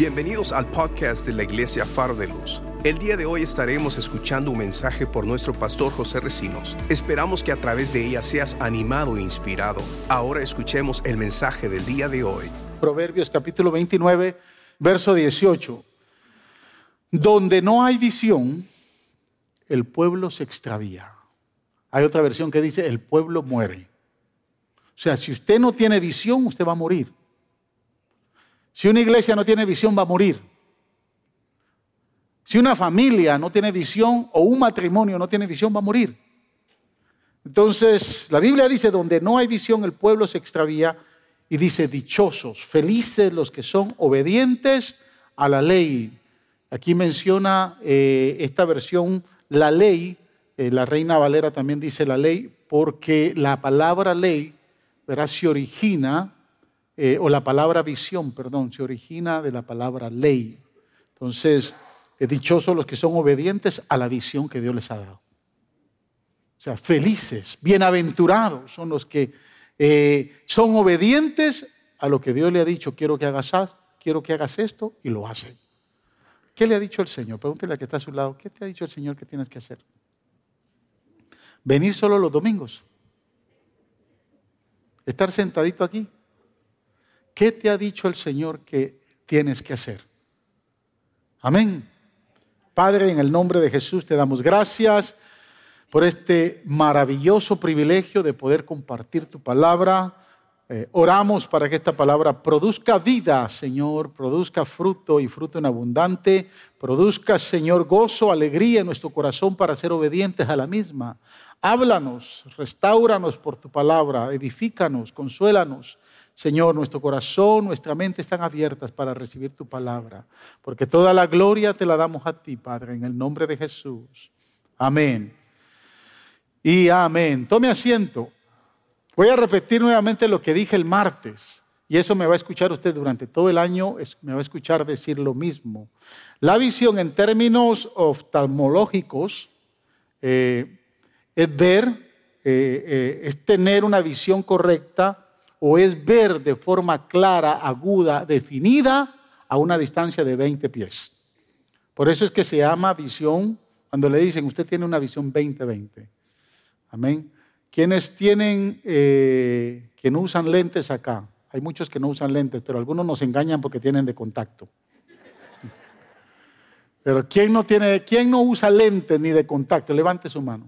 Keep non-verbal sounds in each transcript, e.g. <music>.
Bienvenidos al podcast de la Iglesia Faro de Luz. El día de hoy estaremos escuchando un mensaje por nuestro pastor José Recinos. Esperamos que a través de ella seas animado e inspirado. Ahora escuchemos el mensaje del día de hoy. Proverbios capítulo 29, verso 18. Donde no hay visión, el pueblo se extravía. Hay otra versión que dice, el pueblo muere. O sea, si usted no tiene visión, usted va a morir. Si una iglesia no tiene visión, va a morir. Si una familia no tiene visión o un matrimonio no tiene visión, va a morir. Entonces, la Biblia dice, donde no hay visión, el pueblo se extravía y dice, dichosos, felices los que son obedientes a la ley. Aquí menciona eh, esta versión, la ley, eh, la reina Valera también dice la ley, porque la palabra ley, se origina eh, o la palabra visión, perdón, se origina de la palabra ley. Entonces, es dichoso los que son obedientes a la visión que Dios les ha dado. O sea, felices, bienaventurados son los que eh, son obedientes a lo que Dios le ha dicho, quiero que hagas, quiero que hagas esto, y lo hacen. ¿Qué le ha dicho el Señor? Pregúntele a que está a su lado, ¿qué te ha dicho el Señor que tienes que hacer? Venir solo los domingos. Estar sentadito aquí. ¿Qué te ha dicho el Señor que tienes que hacer? Amén. Padre, en el nombre de Jesús te damos gracias por este maravilloso privilegio de poder compartir tu palabra. Eh, oramos para que esta palabra produzca vida, Señor, produzca fruto y fruto en abundante, produzca, Señor, gozo, alegría en nuestro corazón para ser obedientes a la misma. Háblanos, restauranos por tu palabra, edifícanos, consuélanos Señor, nuestro corazón, nuestra mente están abiertas para recibir tu palabra, porque toda la gloria te la damos a ti, Padre, en el nombre de Jesús. Amén. Y amén. Tome asiento. Voy a repetir nuevamente lo que dije el martes, y eso me va a escuchar usted durante todo el año, me va a escuchar decir lo mismo. La visión en términos oftalmológicos eh, es ver, eh, eh, es tener una visión correcta o es ver de forma clara, aguda, definida a una distancia de 20 pies. Por eso es que se llama visión, cuando le dicen, usted tiene una visión 20-20. Amén. ¿Quiénes tienen, eh, que no usan lentes acá? Hay muchos que no usan lentes, pero algunos nos engañan porque tienen de contacto. Pero ¿quién no, tiene, ¿quién no usa lentes ni de contacto? Levante su mano.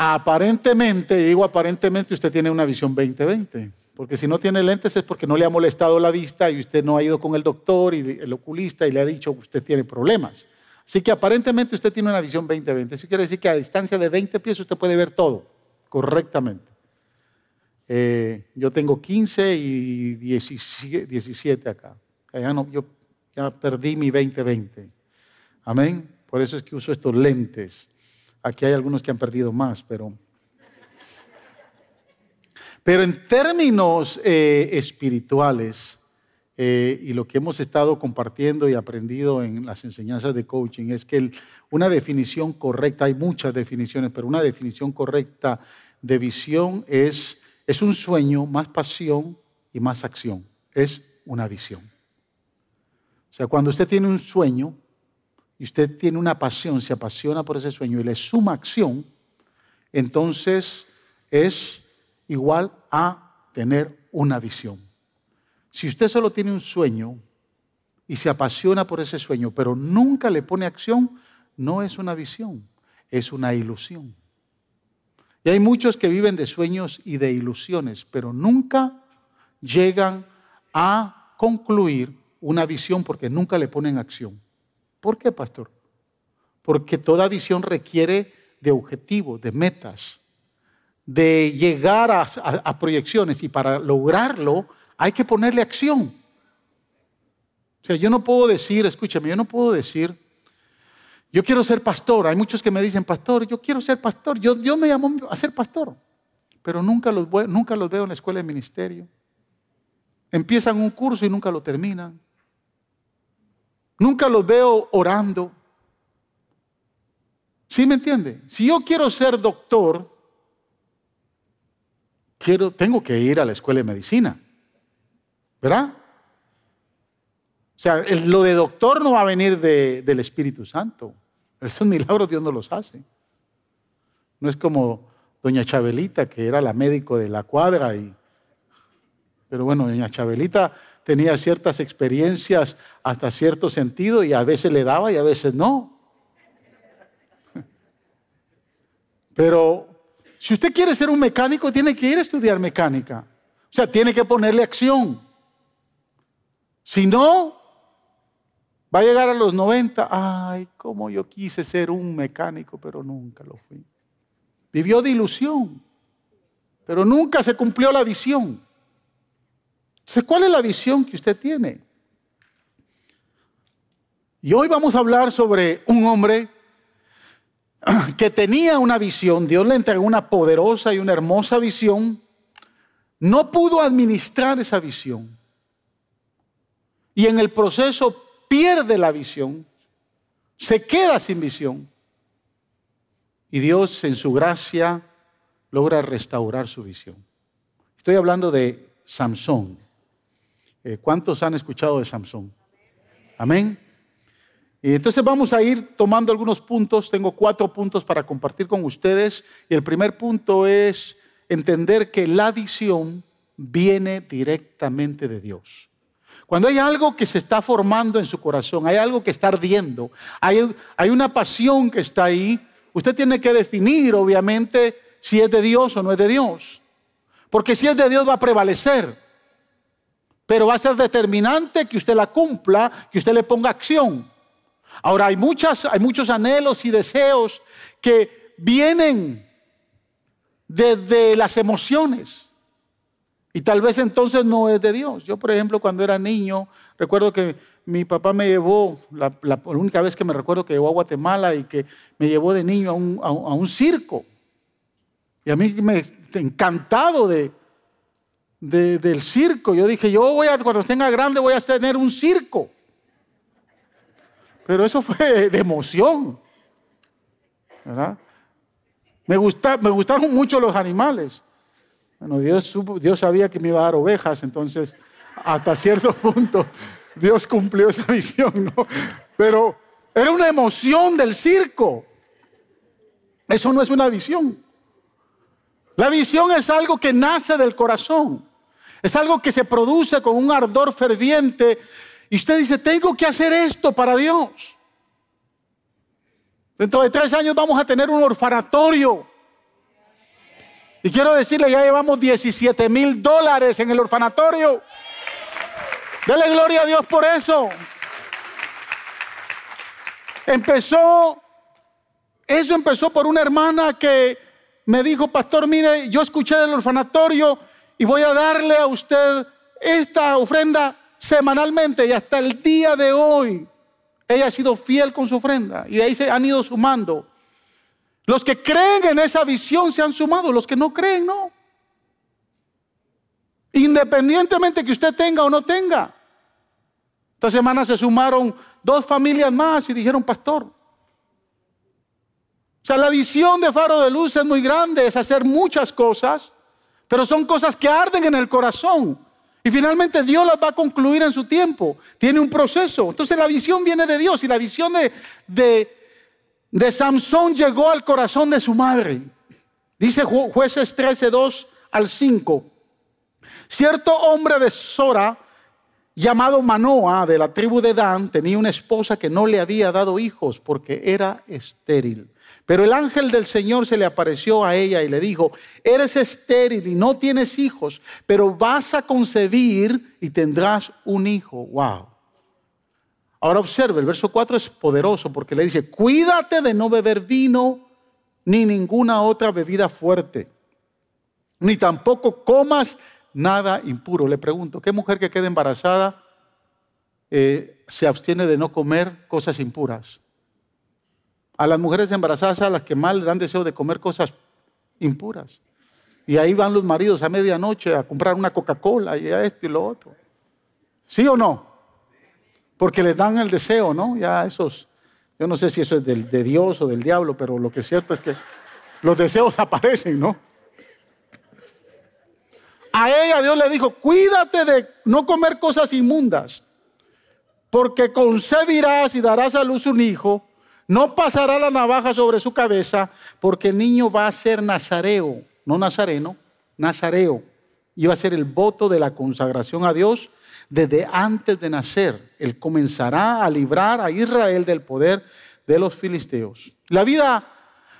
Aparentemente, digo aparentemente, usted tiene una visión 20-20. Porque si no tiene lentes es porque no le ha molestado la vista y usted no ha ido con el doctor y el oculista y le ha dicho que usted tiene problemas. Así que aparentemente usted tiene una visión 20-20. Eso quiere decir que a distancia de 20 pies usted puede ver todo correctamente. Eh, yo tengo 15 y 17, acá. Ya no, yo ya perdí mi 20-20. Amén. Por eso es que uso estos lentes. Aquí hay algunos que han perdido más, pero... Pero en términos eh, espirituales, eh, y lo que hemos estado compartiendo y aprendido en las enseñanzas de coaching, es que una definición correcta, hay muchas definiciones, pero una definición correcta de visión es, es un sueño más pasión y más acción. Es una visión. O sea, cuando usted tiene un sueño, y usted tiene una pasión, se apasiona por ese sueño y le suma acción, entonces es igual a tener una visión. Si usted solo tiene un sueño y se apasiona por ese sueño, pero nunca le pone acción, no es una visión, es una ilusión. Y hay muchos que viven de sueños y de ilusiones, pero nunca llegan a concluir una visión porque nunca le ponen acción. ¿Por qué, pastor? Porque toda visión requiere de objetivos, de metas, de llegar a, proyecciones y para lograrlo hay que ponerle acción. O sea, yo no puedo decir, escúchame, yo no puedo decir, yo quiero ser pastor. Hay muchos que me dicen, pastor, yo quiero ser pastor. Yo, yo me llamo a ser pastor, pero nunca los, nunca los veo en la escuela de ministerio. Empiezan un curso y nunca lo terminan. Nunca los veo orando. ¿Sí me entiende? Si yo quiero ser doctor, quiero, tengo que ir a la escuela de medicina. ¿Verdad? O sea, lo de doctor no va a venir del Espíritu Santo. Esos milagros Dios no los hace. No es como doña Chabelita, que era la médico de la cuadra. Y... Pero bueno, doña Chabelita tenía ciertas experiencias hasta cierto sentido y a veces le daba y a veces no. Pero si usted quiere ser un mecánico, tiene que ir a estudiar mecánica. O sea, tiene que ponerle acción. Si no, va a llegar a los 90. Ay, cómo yo quise ser un mecánico, pero nunca lo fui. Vivió de ilusión, pero nunca se cumplió la visión. ¿Cuál es la visión que usted tiene? Y hoy vamos a hablar sobre un hombre que tenía una visión, Dios le entregó una poderosa y una hermosa visión, no pudo administrar esa visión. Y en el proceso pierde la visión, se queda sin visión. Y Dios en su gracia logra restaurar su visión. Estoy hablando de Samson. Eh, ¿Cuántos han escuchado de Samson? Amén. Y entonces vamos a ir tomando algunos puntos. Tengo cuatro puntos para compartir con ustedes. Y el primer punto es entender que la visión viene directamente de Dios. Cuando hay algo que se está formando en su corazón, hay algo que está ardiendo, hay, hay una pasión que está ahí, usted tiene que definir, obviamente, si es de Dios o no es de Dios. Porque si es de Dios va a prevalecer. Pero va a ser determinante que usted la cumpla, que usted le ponga acción. Ahora, hay, muchas, hay muchos anhelos y deseos que vienen desde las emociones. Y tal vez entonces no es de Dios. Yo, por ejemplo, cuando era niño, recuerdo que mi papá me llevó, la, única vez que me recuerdo que llevó a Guatemala y que me llevó de niño a un, a un circo. Y a mí me encantado de, del circo. Yo dije, yo voy a, cuando tenga grande voy a tener un circo. Pero eso fue de emoción. ¿verdad? Me, gusta, me gustaron mucho los animales. Bueno, Dios, Dios sabía que me iba a dar ovejas, entonces hasta cierto <laughs> punto Dios cumplió esa <laughs> visión, ¿no? Pero era una emoción del circo. Eso no es una visión. La visión es algo que nace del corazón. Es algo que se produce con un ardor ferviente y usted dice, tengo que hacer esto para Dios. Dentro de tres años vamos a tener un orfanatorio. Y quiero decirle, ya llevamos 17 mil dólares en el orfanatorio. Dele gloria a Dios por eso. Empezó, eso empezó por una hermana que me dijo, pastor, mire, yo escuché del orfanatorio y voy a darle a usted esta ofrenda semanalmente y hasta el día de hoy ella ha sido fiel con su ofrenda y de ahí se han ido sumando. Los que creen en esa visión se han sumado, los que no creen no. Independientemente que usted tenga o no tenga. Esta semana se sumaron dos familias más y dijeron, pastor. O sea, la visión de Faro de Luz es muy grande, es hacer muchas cosas, pero son cosas que arden en el corazón. Y finalmente Dios las va a concluir en su tiempo. Tiene un proceso. Entonces la visión viene de Dios y la visión de, de, de Samson llegó al corazón de su madre. Dice jueces 13, 2 al 5. Cierto hombre de Sora, llamado Manoa, de la tribu de Dan, tenía una esposa que no le había dado hijos porque era estéril. Pero el ángel del Señor se le apareció a ella y le dijo, eres estéril y no tienes hijos, pero vas a concebir y tendrás un hijo. Wow. Ahora observe, el verso 4 es poderoso porque le dice, cuídate de no beber vino ni ninguna otra bebida fuerte, ni tampoco comas nada impuro. Le pregunto, ¿qué mujer que queda embarazada eh, se abstiene de no comer cosas impuras? A las mujeres embarazadas a las que más le dan deseo de comer cosas impuras. Y ahí van los maridos a medianoche a comprar una Coca-Cola y a esto y lo otro. ¿Sí o no? Porque les dan el deseo, ¿no? Ya esos, yo no sé si eso es de Dios o del diablo, pero lo que es cierto es que los deseos <laughs> aparecen, ¿no? A ella Dios le dijo, cuídate de no comer cosas inmundas. porque concebirás y darás a luz un hijo, no pasará la navaja sobre su cabeza, porque el niño va a ser nazareo, no nazareno, nazareo. Iba a ser el voto de la consagración a Dios desde antes de nacer. Él comenzará a librar a Israel del poder de los filisteos. La vida,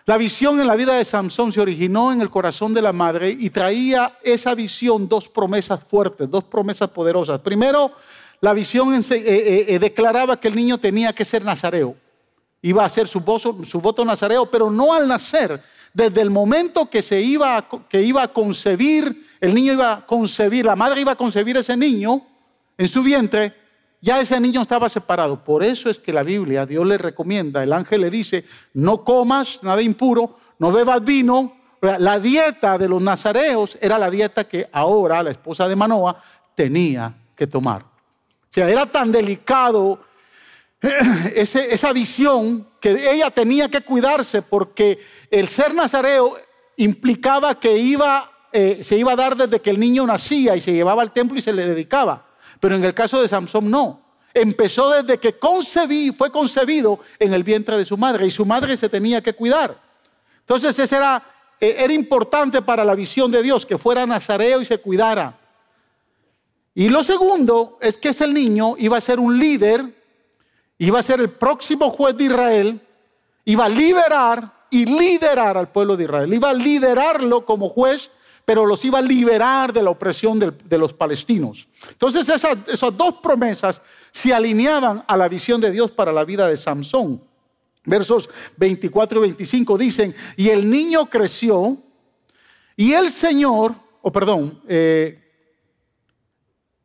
la visión en la vida de Samson se originó en el corazón de la madre y traía esa visión dos promesas fuertes, dos promesas poderosas. Primero, la visión eh, eh, eh, declaraba que el niño tenía que ser nazareo. Iba a hacer su voto, nazareo, pero no al nacer. Desde el momento que se iba, que iba a concebir, el niño iba a concebir, la madre iba a concebir ese niño en su vientre, ya ese niño estaba separado. Por eso es que la Biblia, Dios le recomienda, el ángel le dice, no comas nada impuro, no bebas vino. La dieta de los nazareos era la dieta que ahora la esposa de Manoa tenía que tomar. O sea, era tan delicado <clears throat> esa visión que ella tenía que cuidarse porque el ser nazareo implicaba que iba, eh, se iba a dar desde que el niño nacía y se llevaba al templo y se le dedicaba. Pero en el caso de Samson no. Empezó desde que concebí, fue concebido en el vientre de su madre y su madre se tenía que cuidar. Entonces ese era, eh, era importante para la visión de Dios, que fuera nazareo y se cuidara. Y lo segundo es que ese niño iba a ser un líder, iba a ser el próximo juez de Israel, iba a liberar y liderar al pueblo de Israel, iba a liderarlo como juez pero los iba a liberar de la opresión de, los palestinos. Entonces esas, dos promesas se alineaban a la visión de Dios para la vida de Samson. Versos 24 y 25 dicen, y el niño creció, y el Señor, o perdón, eh,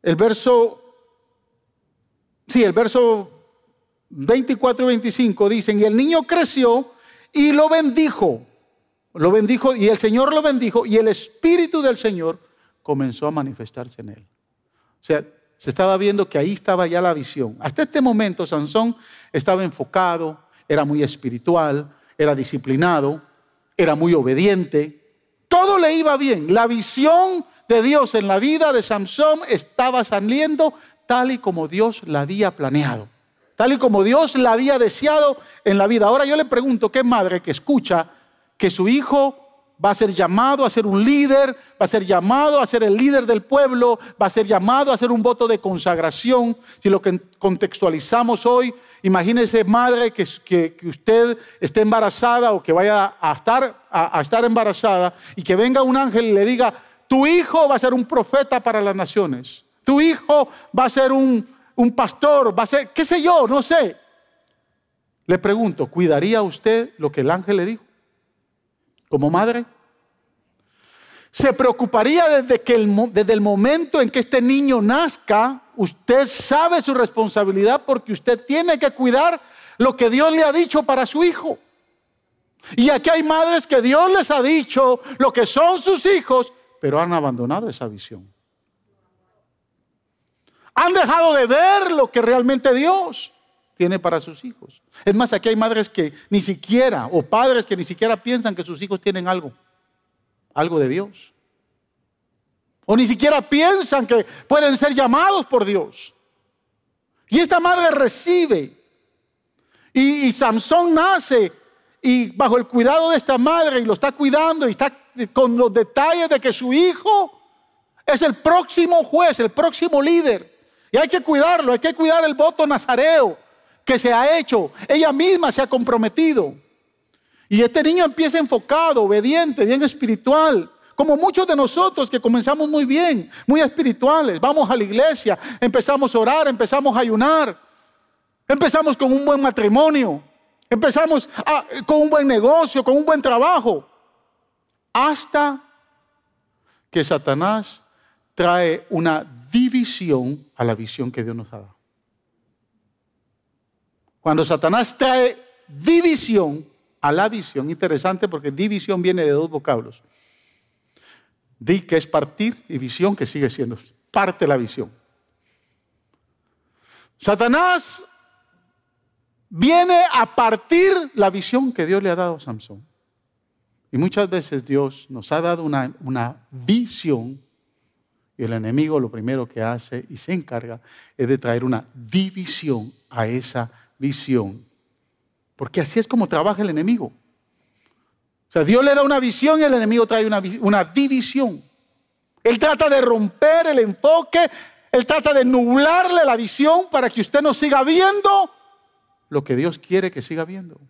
el verso, sí, el verso 24 y 25 dicen, y el niño creció y lo bendijo. Lo bendijo y el Señor lo bendijo y el Espíritu del Señor comenzó a manifestarse en él. O sea, se estaba viendo que ahí estaba ya la visión. Hasta este momento Sansón estaba enfocado, era muy espiritual, era disciplinado, era muy obediente. Todo le iba bien. La visión de Dios en la vida de Sansón estaba saliendo tal y como Dios la había planeado, tal y como Dios la había deseado en la vida. Ahora yo le pregunto, ¿qué madre que escucha que su hijo va a ser llamado a ser un líder, va a ser llamado a ser el líder del pueblo, va a ser llamado a ser un voto de consagración. Si lo que contextualizamos hoy, imagínese madre que, usted esté embarazada o que vaya a estar, a, estar embarazada y que venga un ángel y le diga, tu hijo va a ser un profeta para las naciones, tu hijo va a ser un, un pastor, va a ser, qué sé yo, no sé. Le pregunto, ¿cuidaría usted lo que el ángel le dijo? como madre? ¿Se preocuparía desde, que el, desde el momento en que este niño nazca? Usted sabe su responsabilidad porque usted tiene que cuidar lo que Dios le ha dicho para su hijo. Y aquí hay madres que Dios les ha dicho lo que son sus hijos, pero han abandonado esa visión. Han dejado de ver lo que realmente Dios tiene para sus hijos. Es más, aquí hay madres que ni siquiera, o padres que ni siquiera piensan que sus hijos tienen algo, algo de Dios. O ni siquiera piensan que pueden ser llamados por Dios. Y esta madre recibe. Y, y Samson nace y bajo el cuidado de esta madre y lo está cuidando y está con los detalles de que su hijo es el próximo juez, el próximo líder. Y hay que cuidarlo, hay que cuidar el voto nazareo que se ha hecho. Ella misma se ha comprometido. Y este niño empieza enfocado, obediente, bien espiritual. Como muchos de nosotros que comenzamos muy bien, muy espirituales. Vamos a la iglesia, empezamos a orar, empezamos a ayunar. Empezamos con un buen matrimonio. Empezamos con un buen negocio, con un buen trabajo. Hasta que Satanás trae una división a la visión que Dios nos ha dado. Cuando Satanás trae división a la visión, interesante porque división viene de dos vocablos. Di que es partir y visión que sigue siendo parte de la visión. Satanás viene a partir la visión que Dios le ha dado a Samson. Y muchas veces Dios nos ha dado una, una visión Y el enemigo lo primero que hace y se encarga es de traer una división a esa visión. Porque así es como trabaja el enemigo. O sea, Dios le da una visión y el enemigo trae una, división. Él trata de romper el enfoque, él trata de nublarle la visión para que usted no siga viendo lo que Dios quiere que siga viendo.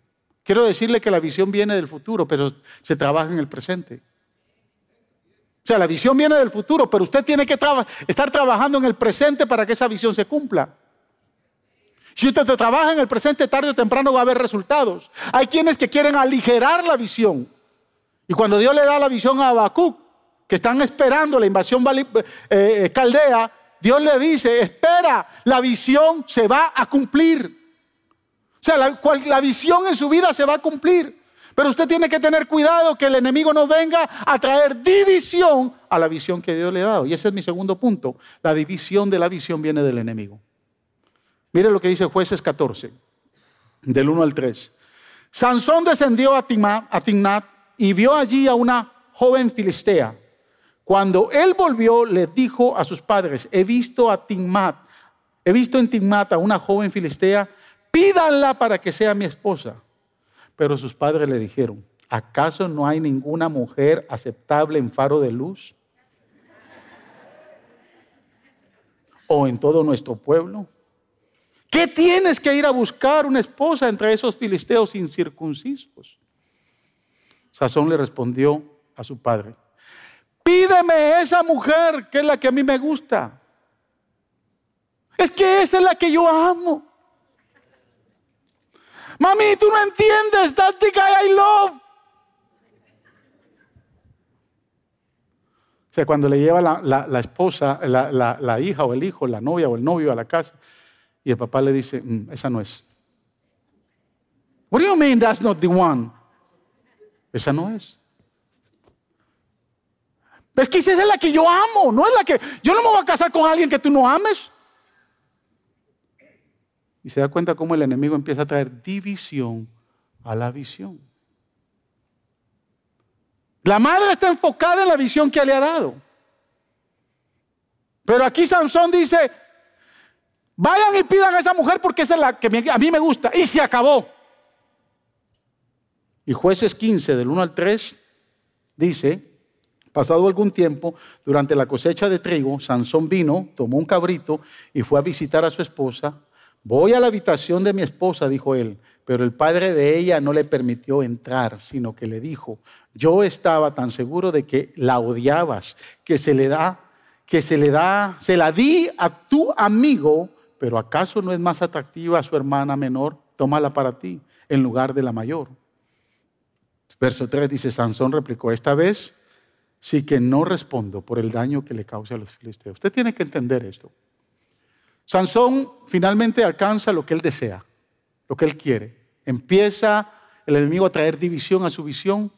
Quiero decirle que la visión viene del futuro, pero se trabaja en el presente. O sea, la visión viene del futuro, pero usted tiene que estar trabajando en el presente para que esa visión se cumpla. Si usted trabaja en el presente, tarde o temprano va a haber resultados. Hay quienes que quieren aligerar la visión. Y cuando Dios le da la visión a Habacuc, que están esperando la invasión eh, eh, caldea, Dios le dice, espera, la visión se va a cumplir. O sea, la visión en su vida se va a cumplir. Pero usted tiene que tener cuidado que el enemigo no venga a traer división a la visión que Dios le ha dado. Y ese es mi segundo punto. La división de la visión viene del enemigo. Mire lo que dice jueces 14, del 1 al 3. Sansón descendió a, Timnat y vio allí a una joven filistea. Cuando él volvió, le dijo a sus padres, he visto a Timmat, he visto en Timmat a una joven filistea, pídanla para que sea mi esposa. Pero sus padres le dijeron, ¿acaso no hay ninguna mujer aceptable en faro de luz? ¿O en todo nuestro pueblo? ¿Qué tienes que ir a buscar una esposa entre esos filisteos incircuncisos? Sazón le respondió a su padre, pídeme esa mujer que es la que a mí me gusta. Es que esa es la que yo amo. Mami, tú no entiendes. Guy I love. O sea, cuando le lleva la, esposa, la, hija o el hijo, la novia o el novio a la casa, y el papá le dice, mm, esa no es. What do you mean that's not the one? Esa no es. Es que esa es la que yo amo, no es la que. Yo no me voy a casar con alguien que tú no ames. Y se da cuenta cómo el enemigo empieza a traer división a la visión. La madre está enfocada en la visión que le ha dado. Pero aquí Sansón dice, vayan y pidan a esa mujer porque esa es la que a mí me gusta. Y se acabó. Y jueces 15, del 1 al 3, dice, pasado algún tiempo, durante la cosecha de trigo, Sansón vino, tomó un cabrito y fue a visitar a su esposa Voy a la habitación de mi esposa, dijo él, pero el padre de ella no le permitió entrar, sino que le dijo, yo estaba tan seguro de que la odiabas, que se le da, que se le da, se la di a tu amigo, pero ¿acaso no es más atractiva a su hermana menor? Tómala para ti en lugar de la mayor. Verso 3 dice, Sansón replicó, esta vez sí que no respondo por el daño que le cause a los filisteos. Usted tiene que entender esto. Sansón finalmente alcanza lo que él desea, lo que él quiere. Empieza el enemigo a traer división a su visión,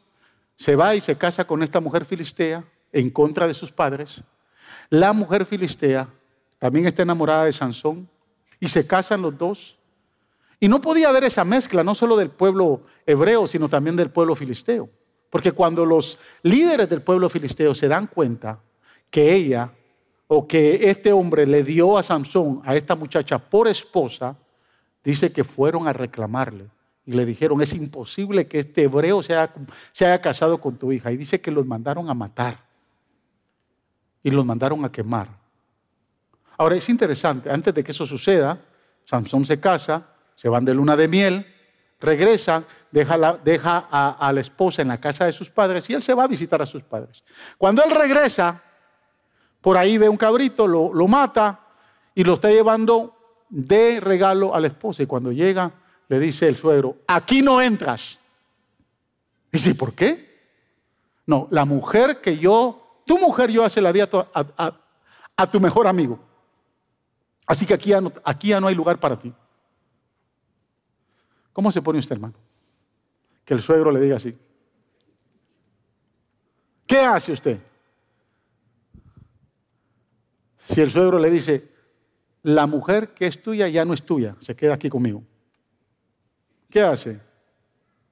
se va y se casa con esta mujer filistea en contra de sus padres. La mujer filistea también está enamorada de Sansón y se casan los dos. Y no podía haber esa mezcla, no solo del pueblo hebreo, sino también del pueblo filisteo. Porque cuando los líderes del pueblo filisteo se dan cuenta que ella o que este hombre le dio a Samson, a esta muchacha, por esposa, dice que fueron a reclamarle y le dijeron, es imposible que este hebreo se haya, se haya casado con tu hija. Y dice que los mandaron a matar y los mandaron a quemar. Ahora es interesante, antes de que eso suceda, Samson se casa, se van de luna de miel, regresan, deja, deja a, la esposa en la casa de sus padres y él se va a visitar a sus padres. Cuando él regresa, por ahí ve un cabrito, lo, mata y lo está llevando de regalo a la esposa. Y cuando llega, le dice el suegro, aquí no entras. Y dice, ¿por qué? No, la mujer que yo, tu mujer yo hace la di a tu, mejor amigo. Así que aquí aquí ya no hay lugar para ti. ¿Cómo se pone usted, hermano? Que el suegro le diga así. ¿Qué hace usted? Si el suegro le dice, la mujer que es tuya ya no es tuya, se queda aquí conmigo. ¿Qué hace?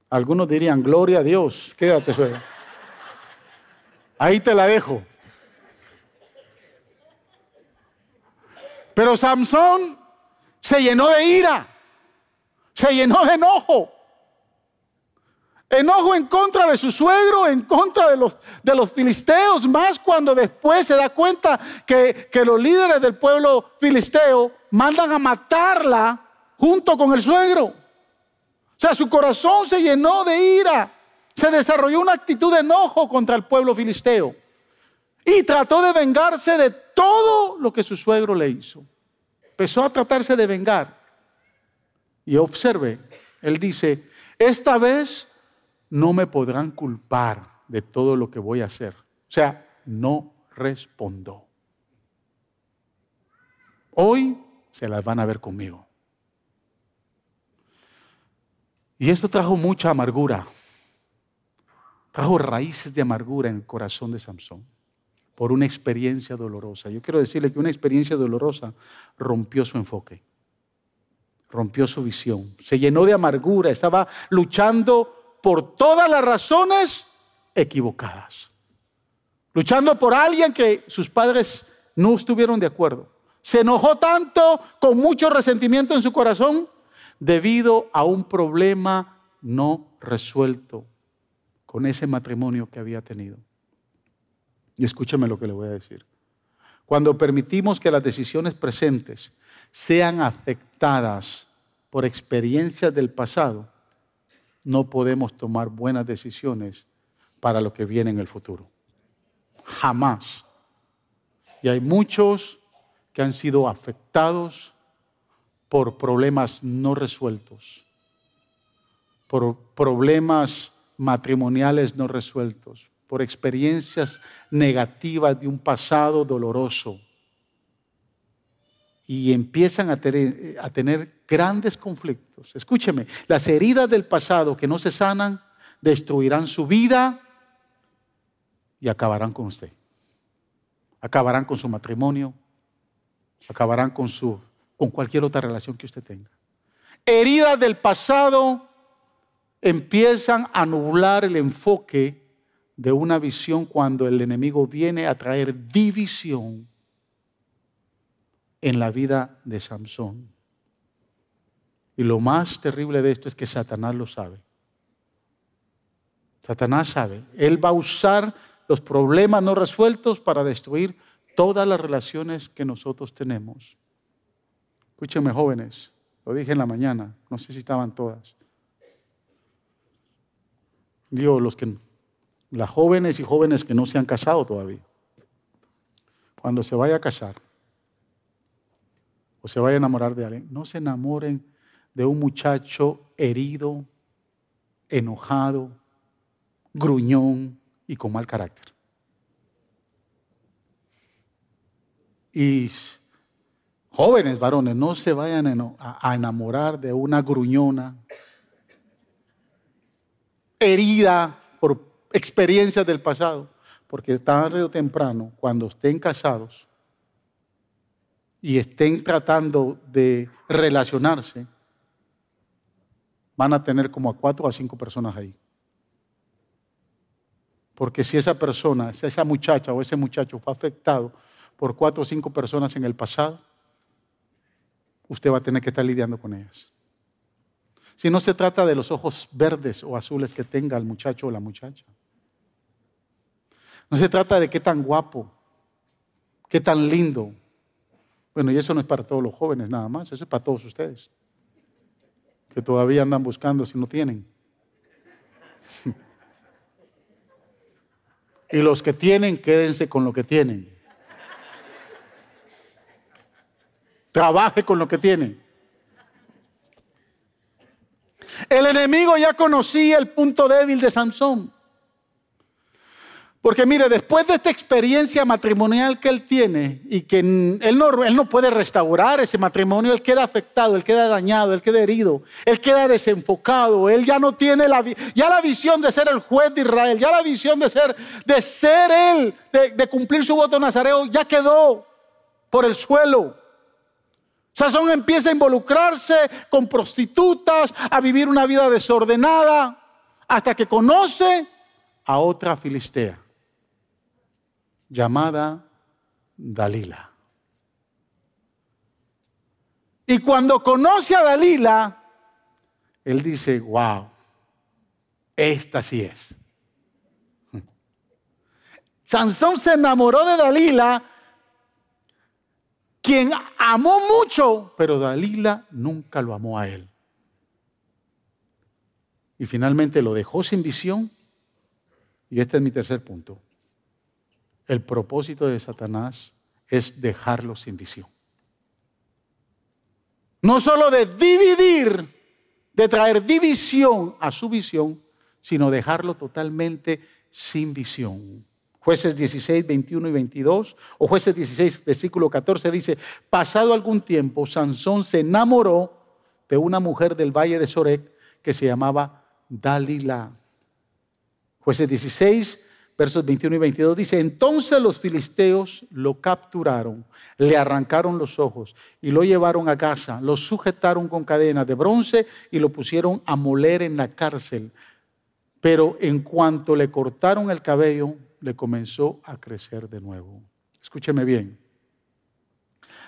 Algunos dirían, gloria a Dios, quédate suegro. Ahí te la dejo. Pero Samson se llenó de ira, se llenó de enojo. Enojo en contra de su suegro, en contra de los, de los filisteos, más cuando después se da cuenta que, que los líderes del pueblo filisteo mandan a matarla junto con el suegro. O sea, su corazón se llenó de ira, se desarrolló una actitud de enojo contra el pueblo filisteo y trató de vengarse de todo lo que su suegro le hizo. Empezó a tratarse de vengar. Y observe, él dice, esta vez no me podrán culpar de todo lo que voy a hacer. O sea, no respondo. Hoy se las van a ver conmigo. Y esto trajo mucha amargura. Trajo raíces de amargura en el corazón de Samson por una experiencia dolorosa. Yo quiero decirle que una experiencia dolorosa rompió su enfoque, rompió su visión, se llenó de amargura, estaba luchando por todas las razones equivocadas. Luchando por alguien que sus padres no estuvieron de acuerdo. Se enojó tanto con mucho resentimiento en su corazón debido a un problema no resuelto con ese matrimonio que había tenido. Y escúchame lo que le voy a decir. Cuando permitimos que las decisiones presentes sean afectadas por experiencias del pasado, no podemos tomar buenas decisiones para lo que viene en el futuro. Jamás. Y hay muchos que han sido afectados por problemas no resueltos, por problemas matrimoniales no resueltos, por experiencias negativas de un pasado doloroso. Y empiezan a tener, a tener grandes conflictos. Escúcheme, las heridas del pasado que no se sanan destruirán su vida y acabarán con usted. Acabarán con su matrimonio, acabarán con su con cualquier otra relación que usted tenga. Heridas del pasado empiezan a nublar el enfoque de una visión cuando el enemigo viene a traer división en la vida de Samson. Y lo más terrible de esto es que Satanás lo sabe. Satanás sabe. Él va a usar los problemas no resueltos para destruir todas las relaciones que nosotros tenemos. Escúchenme jóvenes, lo dije en la mañana, no sé si estaban todas. Digo, los que, las jóvenes y jóvenes que no se han casado todavía. Cuando se vaya a casar o se vaya a enamorar de alguien, no se enamoren de un muchacho herido, enojado, gruñón y con mal carácter. Y jóvenes varones, no se vayan a enamorar de una gruñona, herida por experiencias del pasado, porque tarde o temprano, cuando estén casados y estén tratando de relacionarse, van a tener como a cuatro o a cinco personas ahí. Porque si esa persona, si esa muchacha o ese muchacho fue afectado por cuatro o cinco personas en el pasado, usted va a tener que estar lidiando con ellas. Si no se trata de los ojos verdes o azules que tenga el muchacho o la muchacha. No se trata de qué tan guapo, qué tan lindo. Bueno, y eso no es para todos los jóvenes nada más, eso es para todos ustedes que todavía andan buscando si no tienen. <laughs> Y los que tienen, quédense con lo que tienen. Trabaje con lo que tienen. El enemigo ya conocía el punto débil de Sansón. Porque mire, después de esta experiencia matrimonial que él tiene y que él no, él no puede restaurar ese matrimonio, él queda afectado, él queda dañado, él queda herido, él queda desenfocado, él ya no tiene la, ya la visión de ser el juez de Israel, ya la visión de ser, de ser él, de, de cumplir su voto nazareo, ya quedó por el suelo. Sazón empieza a involucrarse con prostitutas, a vivir una vida desordenada, hasta que conoce a otra filistea llamada Dalila. Y cuando conoce a Dalila, él dice, wow, esta sí es. <laughs> Sansón se enamoró de Dalila, quien amó mucho, pero Dalila nunca lo amó a él. Y finalmente lo dejó sin visión. Y este es mi tercer punto. El propósito de Satanás es dejarlo sin visión. No solo de dividir, de traer división a su visión, sino dejarlo totalmente sin visión. Jueces 16, 21 y 22, o jueces 16, versículo 14 dice, pasado algún tiempo, Sansón se enamoró de una mujer del valle de Sorek que se llamaba Dalila. Jueces 16, versos 21 y 22 dice, entonces los filisteos lo capturaron, le arrancaron los ojos y lo llevaron a casa, lo sujetaron con cadenas de bronce y lo pusieron a moler en la cárcel. Pero en cuanto le cortaron el cabello, le comenzó a crecer de nuevo. Escúcheme bien.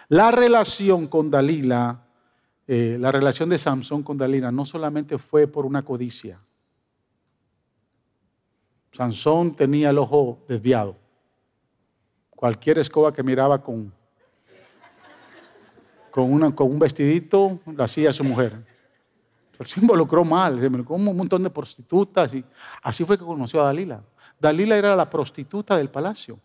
La relación con Dalila, eh, la relación de Samson con Dalila no solamente fue por una codicia. Sansón tenía el ojo desviado. Cualquier escoba que miraba con, con, un vestidito la hacía su mujer. Pero se involucró mal, se involucró un montón de prostitutas y así fue que conoció a Dalila. Dalila era la prostituta del palacio.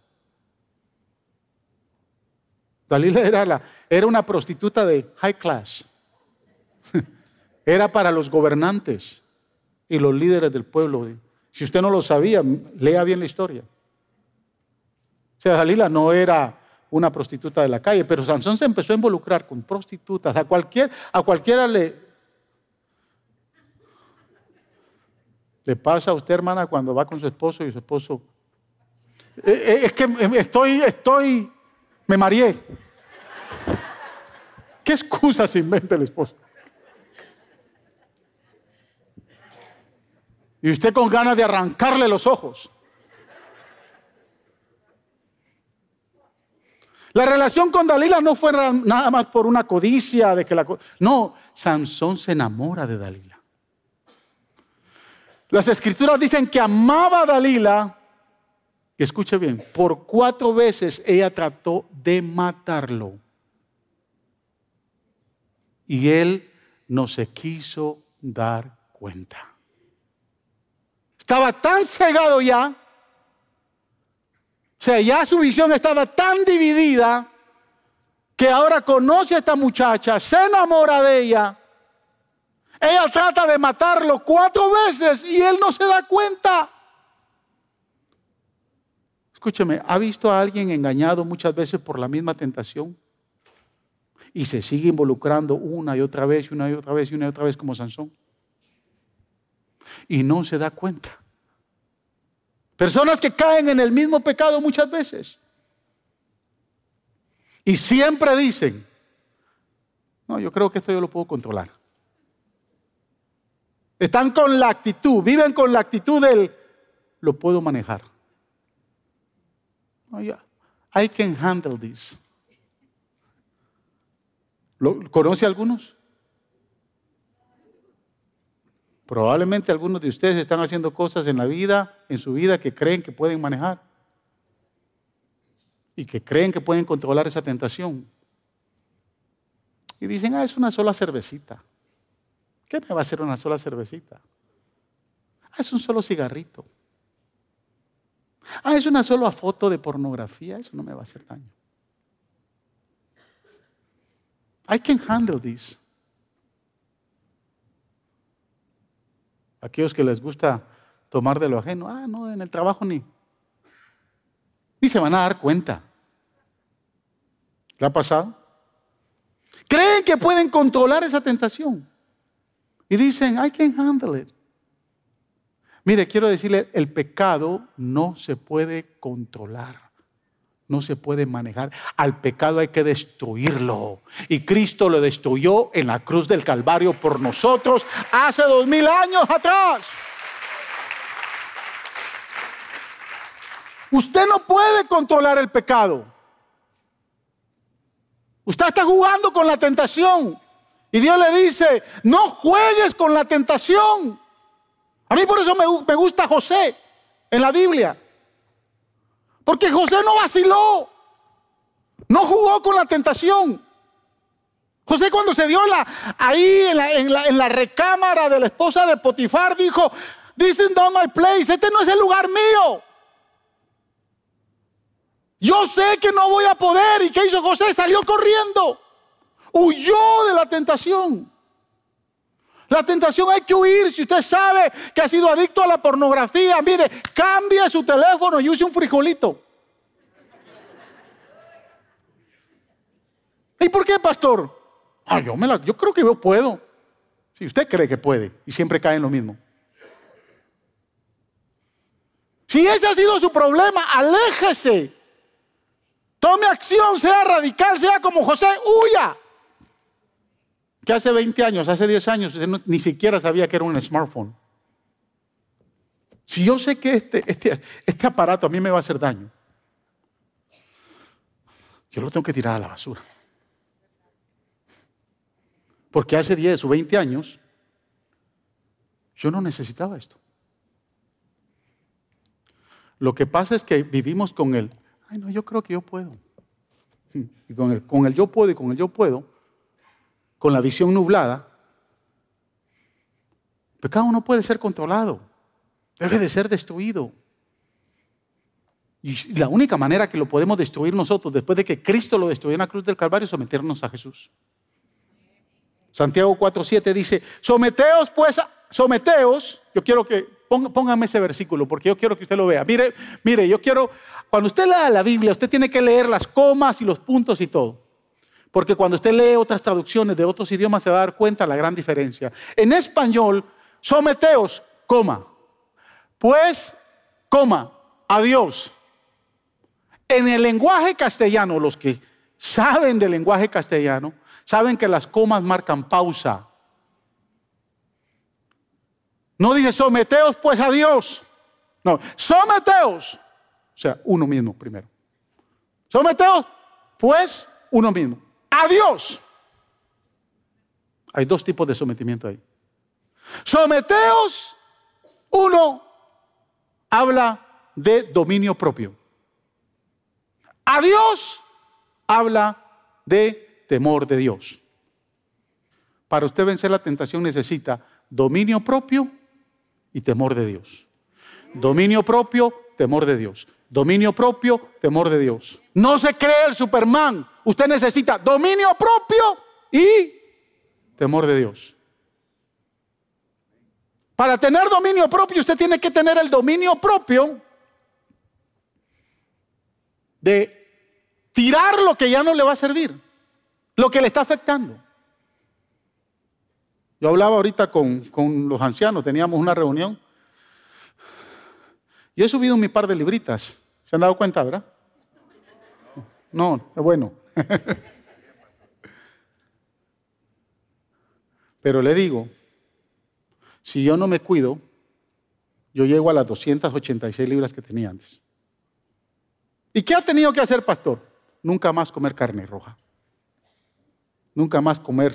Dalila era, la, era una prostituta de high class. <laughs> Era para los gobernantes y los líderes del pueblo. Si usted no lo sabía, lea bien la historia. O sea, Dalila no era una prostituta de la calle, pero Sansón se empezó a involucrar con prostitutas. A, cualquier, a cualquiera le, Le pasa a usted, hermana, cuando va con su esposo y su esposo. Eh, eh, es que estoy, estoy, me mareé. ¿Qué excusa se inventa el esposo? Y usted con ganas de arrancarle los ojos. La relación con Dalila no fue nada más por una codicia de que la... No, Sansón se enamora de Dalila. Las escrituras dicen que amaba a Dalila, y escuche bien, por cuatro veces ella trató de matarlo. Y él no se quiso dar cuenta. Estaba tan cegado ya, o sea, ya su visión estaba tan dividida que ahora conoce a esta muchacha, se enamora de ella ella trata de matarlo cuatro veces y él no se da cuenta. Escúcheme, ¿ha visto a alguien engañado muchas veces por la misma tentación? Y se sigue involucrando una y otra vez, y una y otra vez, y una y otra vez como Sansón. Y no se da cuenta. Personas que caen en el mismo pecado muchas veces. Y siempre dicen, no, yo creo que esto yo lo puedo controlar. Están con la actitud, viven con la actitud del, lo puedo manejar. I can handle this. ¿Lo, ¿Conoce algunos? Probablemente algunos de ustedes están haciendo cosas en la vida, en su vida, que creen que pueden manejar. Y que creen que pueden controlar esa tentación. Y dicen, ah, es una sola cervecita. ¿Qué me va a hacer una sola cervecita? Ah, es un solo cigarrito. Ah, es una sola foto de pornografía. Eso no me va a hacer daño. I can handle this. Aquellos que les gusta tomar de lo ajeno, ah, no, en el trabajo ni. Ni se van a dar cuenta. ¿Le ha pasado? Creen que pueden controlar esa tentación. Y dicen, I can handle it. Mire, quiero decirle, el pecado no se puede controlar, no se puede manejar. Al pecado hay que destruirlo. Y Cristo lo destruyó en la cruz del Calvario por nosotros hace dos mil años atrás. Usted no puede controlar el pecado. Usted está jugando con la tentación. Y Dios le dice, no juegues con la tentación. A mí por eso me, me gusta José en la Biblia. Porque José no vaciló. No jugó con la tentación. José cuando se vio ahí en la, recámara de la esposa de Potifar dijo, This is not my place, este no es el lugar mío. Yo sé que no voy a poder. ¿Y qué hizo José? Salió corriendo. Huyó de la tentación. La tentación hay que huir. Si usted sabe que ha sido adicto a la pornografía, mire, cambie su teléfono y use un frijolito. ¿Y por qué, pastor? Ah, yo, me la, yo creo que yo puedo. Si usted cree que puede y siempre cae en lo mismo. Si ese ha sido su problema, aléjese. Tome acción, sea radical, sea como José, huya. Que hace 20 años, hace 10 años, ni siquiera sabía que era un smartphone. Si yo sé que este, este, este aparato a mí me va a hacer daño, yo lo tengo que tirar a la basura. Porque hace 10 o 20 años yo no necesitaba esto. Lo que pasa es que vivimos con el, ay no, yo creo que yo puedo. <laughs> Y con el, con el yo puedo y con el yo puedo, con la visión nublada, el pecado no puede ser controlado, debe de ser destruido. Y la única manera que lo podemos destruir nosotros, después de que Cristo lo destruyó en la cruz del Calvario, es someternos a Jesús. Santiago 4.7 dice, someteos pues, someteos, yo quiero que, póngame ese versículo porque yo quiero que usted lo vea. Mire, mire, yo quiero, cuando usted lea la Biblia, usted tiene que leer las comas y los puntos y todo. Porque cuando usted lee otras traducciones de otros idiomas se va a dar cuenta la gran diferencia. En español, someteos, coma. Pues, coma, a Dios. En el lenguaje castellano, los que saben del lenguaje castellano, Saben que las comas marcan pausa. No dice someteos pues a Dios. No, someteos. O sea, uno mismo primero. Someteos pues uno mismo. A Dios. Hay dos tipos de sometimiento ahí. Someteos, uno habla de dominio propio. A Dios habla de temor de Dios. Para usted vencer la tentación necesita dominio propio y temor de Dios. Dominio propio, temor de Dios. Dominio propio, temor de Dios. No se cree el Superman. Usted necesita dominio propio y temor de Dios. Para tener dominio propio, usted tiene que tener el dominio propio de tirar lo que ya no le va a servir lo que le está afectando. Yo hablaba ahorita con, los ancianos, teníamos una reunión. Yo he subido mi par de libritas. ¿Se han dado cuenta, verdad? No, bueno. Pero le digo, si yo no me cuido, yo llego a las 286 libras que tenía antes. ¿Y qué ha tenido que hacer, pastor? Nunca más comer carne roja nunca más comer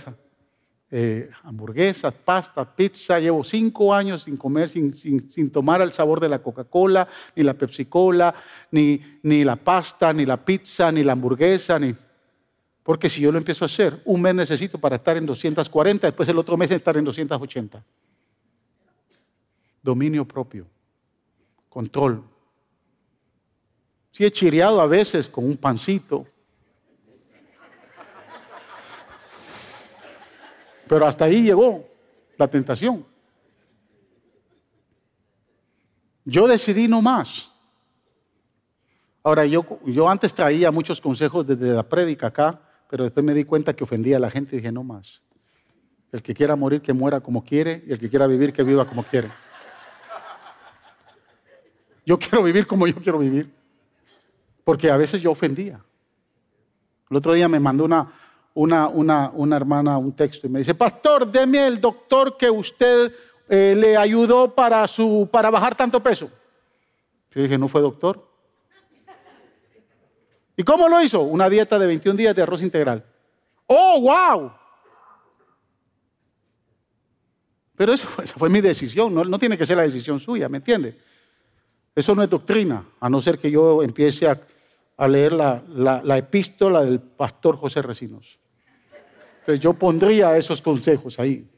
eh, hamburguesas, pasta, pizza. Llevo cinco años sin comer, sin, tomar el sabor de la Coca-Cola, ni la Pepsi-Cola, ni, ni la pasta, ni la pizza, ni la hamburguesa, ni... Porque si yo lo empiezo a hacer, un mes necesito para estar en 240, después el otro mes estar en 280. Dominio propio, control. Si he chireado a veces con un pancito, Pero hasta ahí llegó la tentación. Yo decidí no más. Ahora, yo, yo antes traía muchos consejos desde la prédica acá, pero después me di cuenta que ofendía a la gente y dije, no más. El que quiera morir, que muera como quiere, y el que quiera vivir, que viva como quiere. Yo quiero vivir como yo quiero vivir. Porque a veces yo ofendía. El otro día me mandó una, una, una, una hermana un texto y me dice, pastor, deme el doctor que usted eh, le ayudó para, su, para bajar tanto peso. Yo dije, ¿no fue doctor? ¿Y cómo lo hizo? Una dieta de 21 días de arroz integral. ¡Oh, wow! Pero eso, esa fue mi decisión, no, no, tiene que ser la decisión suya, ¿me entiende? Eso no es doctrina, a no ser que yo empiece a, a leer la, la, la, epístola del pastor José Recinos. Entonces yo pondría esos consejos ahí.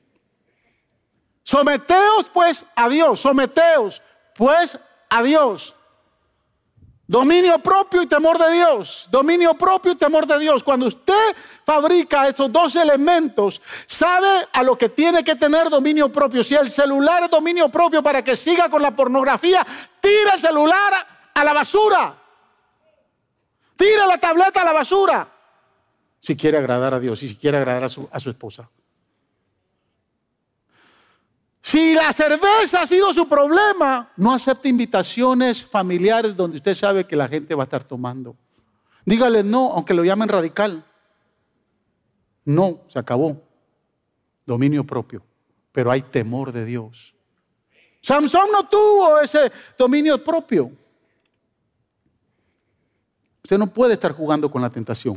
Someteos pues a Dios, someteos pues a Dios. Dominio propio y temor de Dios. Dominio propio y temor de Dios. Cuando usted fabrica esos dos elementos, sabe a lo que tiene que tener dominio propio. Si el celular es dominio propio para que siga con la pornografía, tira el celular a la basura. Tira la tableta a la basura. Si quiere agradar a Dios y si quiere agradar a su, a su esposa. Si la cerveza ha sido su problema, no acepte invitaciones familiares donde usted sabe que la gente va a estar tomando. Dígale no, aunque lo llamen radical. No, se acabó. Dominio propio. Pero hay temor de Dios. Samson no tuvo ese dominio propio. Usted no puede estar jugando con la tentación.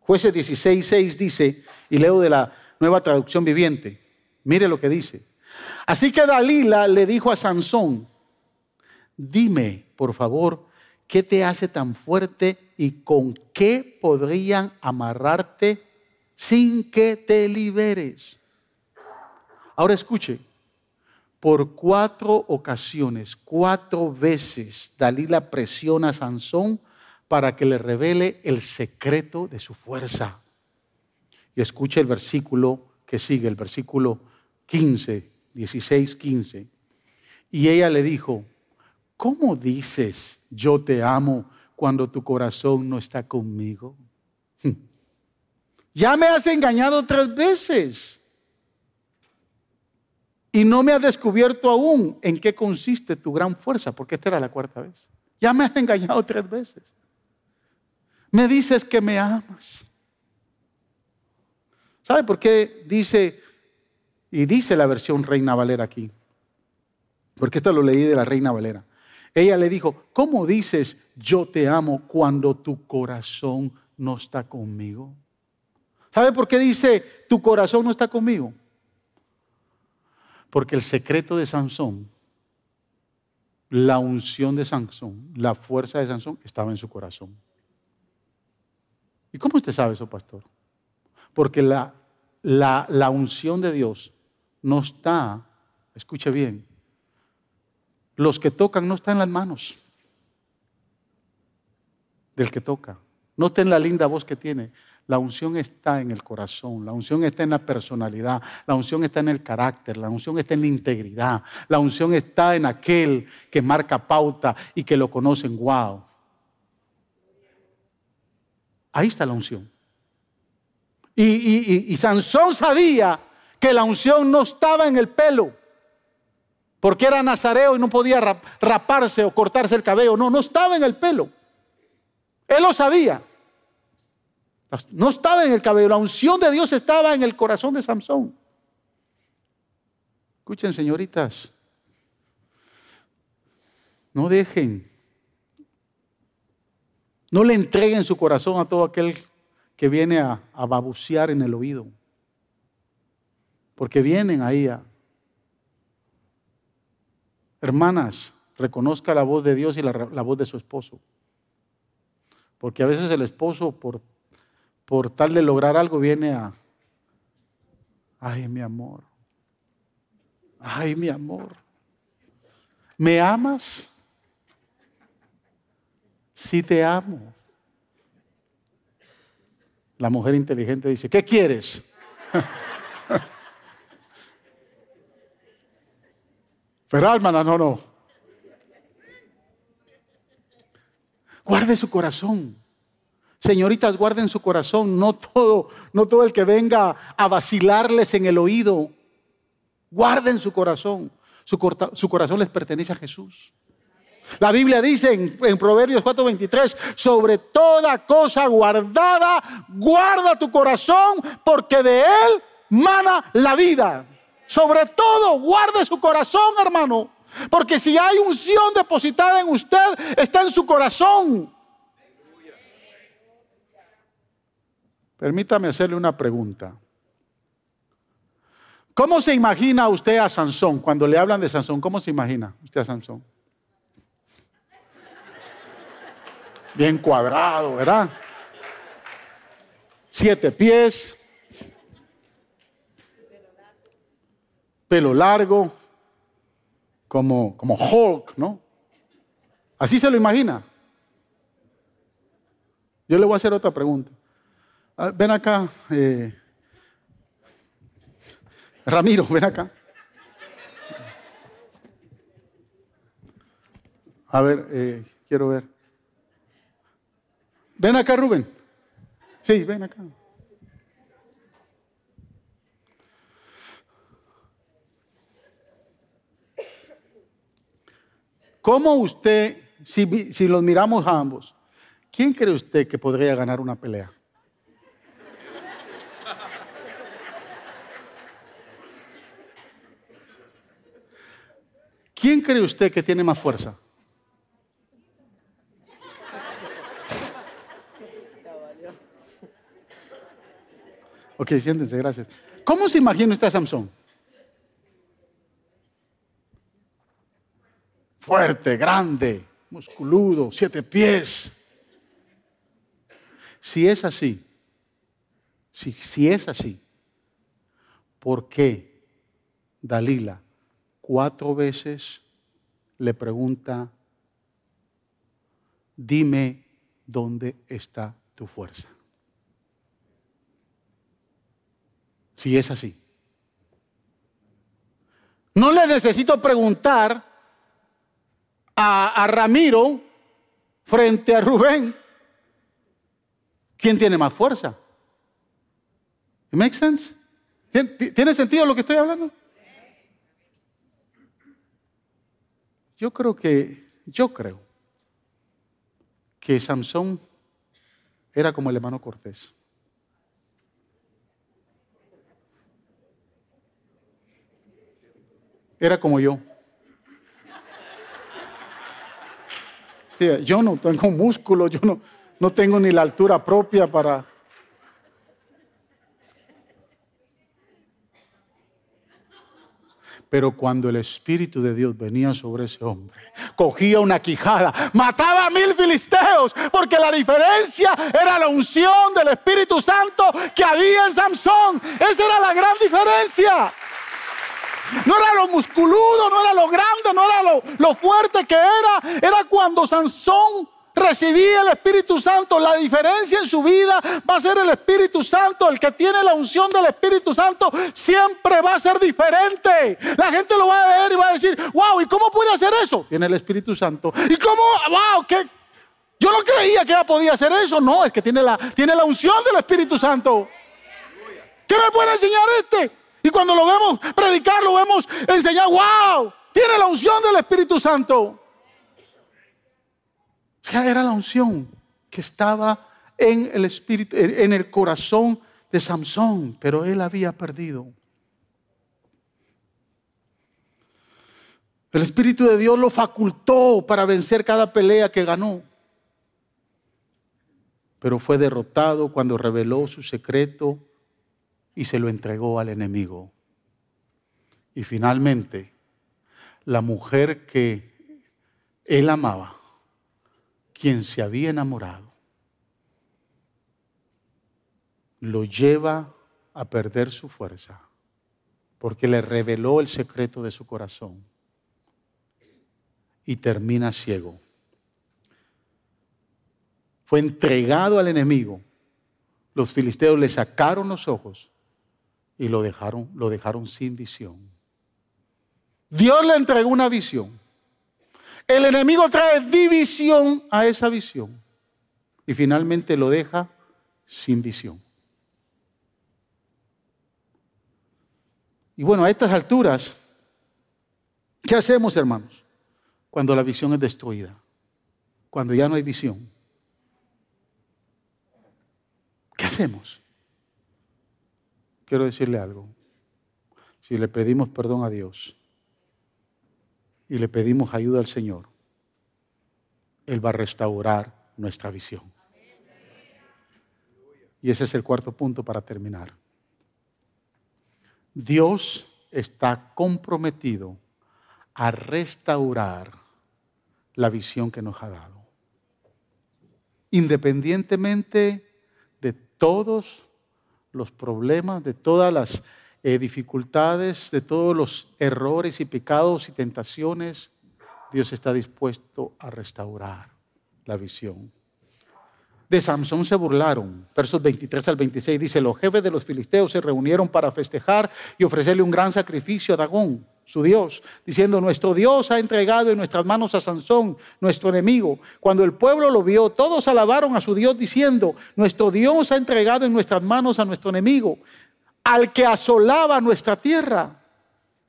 Jueces 16, dice, y leo de la nueva traducción viviente. Mire lo que dice. Así que Dalila le dijo a Sansón, dime, por favor, ¿qué te hace tan fuerte y con qué podrían amarrarte sin que te liberes? Ahora escuche, por cuatro ocasiones, cuatro veces, Dalila presiona a Sansón para que le revele el secreto de su fuerza. Y escuche el versículo que sigue, el versículo 15 16, 15. Y ella le dijo, ¿cómo dices yo te amo cuando tu corazón no está conmigo? Ya me has engañado tres veces. Y no me has descubierto aún en qué consiste tu gran fuerza, porque esta era la cuarta vez. Ya me has engañado tres veces. Me dices que me amas. ¿Sabe por qué dice y dice la versión Reina Valera aquí, porque esto lo leí de la Reina Valera. Ella le dijo, ¿cómo dices yo te amo cuando tu corazón no está conmigo? ¿Sabe por qué dice tu corazón no está conmigo? Porque el secreto de Sansón, la unción de Sansón, la fuerza de Sansón estaba en su corazón. ¿Y cómo usted sabe eso, pastor? Porque la, la, la unción de Dios no está, escuche bien, los que tocan no están en las manos del que toca. Noten la linda voz que tiene. La unción está en el corazón, la unción está en la personalidad, la unción está en el carácter, la unción está en la integridad, la unción está en aquel que marca pauta y que lo conocen. Wow. Ahí está la unción. Y, Sansón sabía que la unción no estaba en el pelo, porque era nazareo y no podía raparse o cortarse el cabello. No, no estaba en el pelo. Él lo sabía. No estaba en el cabello, la unción de Dios estaba en el corazón de Samson. Escuchen, señoritas, no dejen, no le entreguen su corazón a todo aquel que viene a, babucear en el oído porque vienen ahí a... Hermanas, reconozca la voz de Dios y la, la, voz de su esposo. Porque a veces el esposo, por, por tal de lograr algo, viene a... Ay, mi amor. Ay, mi amor. ¿Me amas? Sí te amo. La mujer inteligente dice, ¿qué quieres? <laughs> ¿Verdad, hermana? No, no. Guarde su corazón. Señoritas, guarden su corazón. No todo, no todo el que venga a vacilarles en el oído. Guarden su corazón. Su corazón les pertenece a Jesús. La Biblia dice en, en Proverbios 4:23, sobre toda cosa guardada, guarda tu corazón, porque de él mana la vida. Sobre todo, guarde su corazón, hermano. Porque si hay unción depositada en usted, está en su corazón. Permítame hacerle una pregunta. ¿Cómo se imagina usted a Sansón? Cuando le hablan de Sansón, ¿cómo se imagina usted a Sansón? Bien cuadrado, ¿verdad? Siete pies, pelo largo, como, como Hulk, ¿no? Así se lo imagina. Yo le voy a hacer otra pregunta. Ah, ven acá, eh, Ramiro, ven acá. A ver, eh, quiero ver. Ven acá, Rubén. Sí, ven acá. ¿Cómo usted, si, si los miramos a ambos, quién cree usted que podría ganar una pelea? ¿Quién cree usted que tiene más fuerza? Ok, siéntense, gracias. ¿Cómo se imagina usted a Samson? Fuerte, grande, musculudo, siete pies. Si es así, si, si es así, ¿por qué Dalila cuatro veces le pregunta, dime dónde está tu fuerza. Si es así. No le necesito preguntar a, Ramiro frente a Rubén quién tiene más fuerza. ¿Make sense? ¿Tiene sentido lo que estoy hablando? Yo creo que, yo creo que Samson era como el hermano Cortés. Era como yo. yo no tengo músculo, yo no, no tengo ni la altura propia para Pero cuando el Espíritu de Dios venía sobre ese hombre, cogía una quijada, mataba a mil filisteos, porque la diferencia era la unción del Espíritu Santo que había en Samson. Esa era la gran diferencia. No era lo musculudo, no era lo grande, no era lo, lo fuerte que era. Era cuando Sansón recibía el Espíritu Santo, la diferencia en su vida va a ser el Espíritu Santo. El que tiene la unción del Espíritu Santo siempre va a ser diferente. La gente lo va a ver y va a decir, wow, ¿y cómo puede hacer eso? Tiene el Espíritu Santo. ¿Y cómo? Wow, ¿qué? Yo no creía que ella podía hacer eso. No, es que tiene la, tiene la unción del Espíritu Santo. ¿Qué me puede enseñar este? Y cuando lo vemos predicar, lo vemos enseñar, wow, tiene la unción del Espíritu Santo era la unción que estaba en el espíritu, en el corazón de Samson, pero él había perdido. El Espíritu de Dios lo facultó para vencer cada pelea que ganó. Pero fue derrotado cuando reveló su secreto y se lo entregó al enemigo. Y finalmente, la mujer que él amaba quien se había enamorado lo lleva a perder su fuerza porque le reveló el secreto de su corazón y termina ciego. Fue entregado al enemigo. Los filisteos le sacaron los ojos y lo dejaron, lo dejaron sin visión. Dios le entregó una visión. El enemigo trae división a esa visión y finalmente lo deja sin visión. Y bueno, a estas alturas, ¿qué hacemos, hermanos? Cuando la visión es destruida, cuando ya no hay visión. ¿Qué hacemos? Quiero decirle algo. Si le pedimos perdón a Dios, y le pedimos ayuda al Señor, Él va a restaurar nuestra visión. Y ese es el cuarto punto para terminar. Dios está comprometido a restaurar la visión que nos ha dado. Independientemente de todos los problemas, de todas las eh, dificultades, de todos los errores y pecados y tentaciones, Dios está dispuesto a restaurar la visión. De Samson se burlaron. Versos 23 al 26 dice, los jefes de los filisteos se reunieron para festejar y ofrecerle un gran sacrificio a Dagón, su Dios, diciendo, nuestro Dios ha entregado en nuestras manos a Sansón, nuestro enemigo. Cuando el pueblo lo vio, todos alabaron a su Dios diciendo, nuestro Dios ha entregado en nuestras manos a nuestro enemigo, al que asolaba nuestra tierra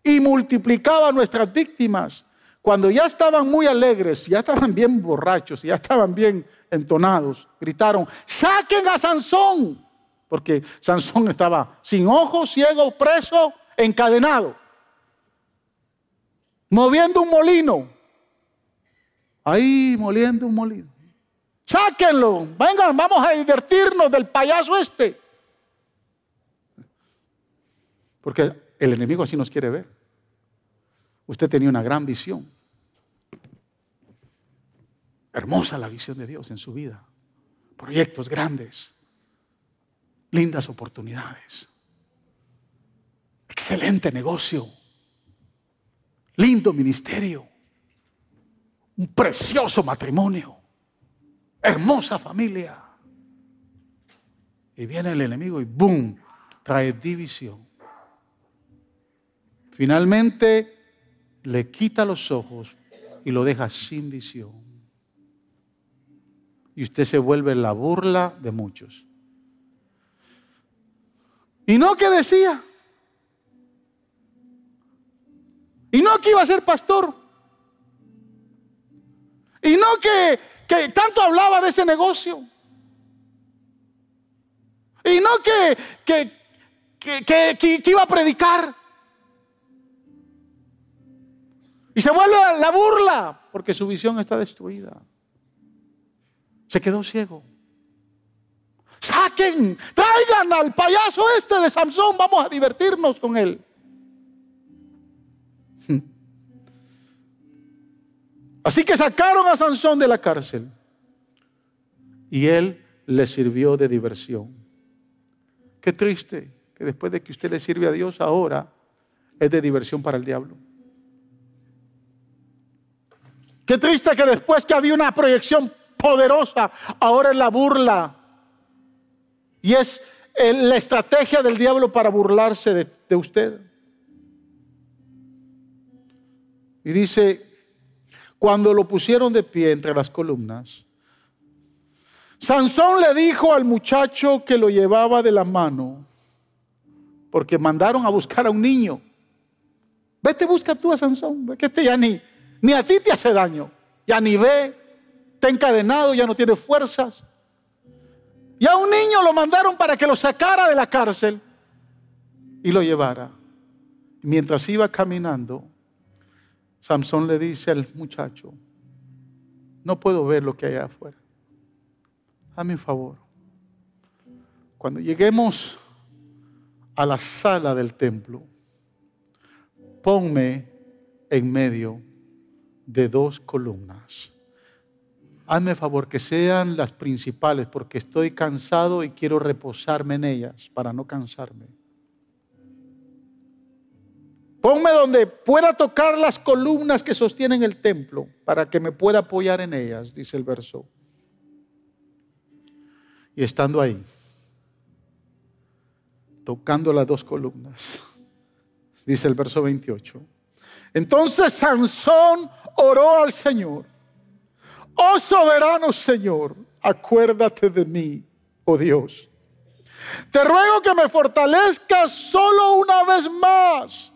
y multiplicaba nuestras víctimas. Cuando ya estaban muy alegres, ya estaban bien borrachos, ya estaban bien entonados, gritaron, saquen a Sansón, porque Sansón estaba sin ojos, ciego, preso, encadenado, moviendo un molino, ahí moliendo un molino. Sáquenlo, vengan, vamos a divertirnos del payaso este. Porque el enemigo así nos quiere ver. Usted tenía una gran visión. Hermosa la visión de Dios en su vida. Proyectos grandes. Lindas oportunidades. Excelente negocio. Lindo ministerio. Un precioso matrimonio. Hermosa familia. Y viene el enemigo y ¡boom! Trae división. Finalmente le quita los ojos y lo deja sin visión y usted se vuelve la burla de muchos. Y no que decía. Y no que iba a ser pastor. Y no que, tanto hablaba de ese negocio. Y no que, que, que iba a predicar. Y se vuelve la burla porque su visión está destruida. Se quedó ciego. Saquen, traigan al payaso este de Samson, vamos a divertirnos con él. Así que sacaron a Sansón de la cárcel y él le sirvió de diversión. Qué triste que después de que usted le sirve a Dios ahora es de diversión para el diablo. Qué triste que después que había una proyección poderosa, ahora es la burla. Y es la estrategia del diablo para burlarse de, de usted. Y dice, cuando lo pusieron de pie entre las columnas, Sansón le dijo al muchacho que lo llevaba de la mano, porque mandaron a buscar a un niño. Vete, busca tú a Sansón, que este ya ni, ni a ti te hace daño, ya ni ve, está encadenado, ya no tiene fuerzas. Y a un niño lo mandaron para que lo sacara de la cárcel y lo llevara. Mientras iba caminando, Samson le dice al muchacho, no puedo ver lo que hay afuera. Hazme favor. Cuando lleguemos a la sala del templo, ponme en medio de dos columnas hazme favor que sean las principales porque estoy cansado y quiero reposarme en ellas para no cansarme. Ponme donde pueda tocar las columnas que sostienen el templo para que me pueda apoyar en ellas, dice el verso. Y estando ahí, tocando las dos columnas, dice el verso 28. Entonces Sansón oró al Señor Oh soberano Señor, acuérdate de mí, oh Dios. Te ruego que me fortalezcas solo una vez más.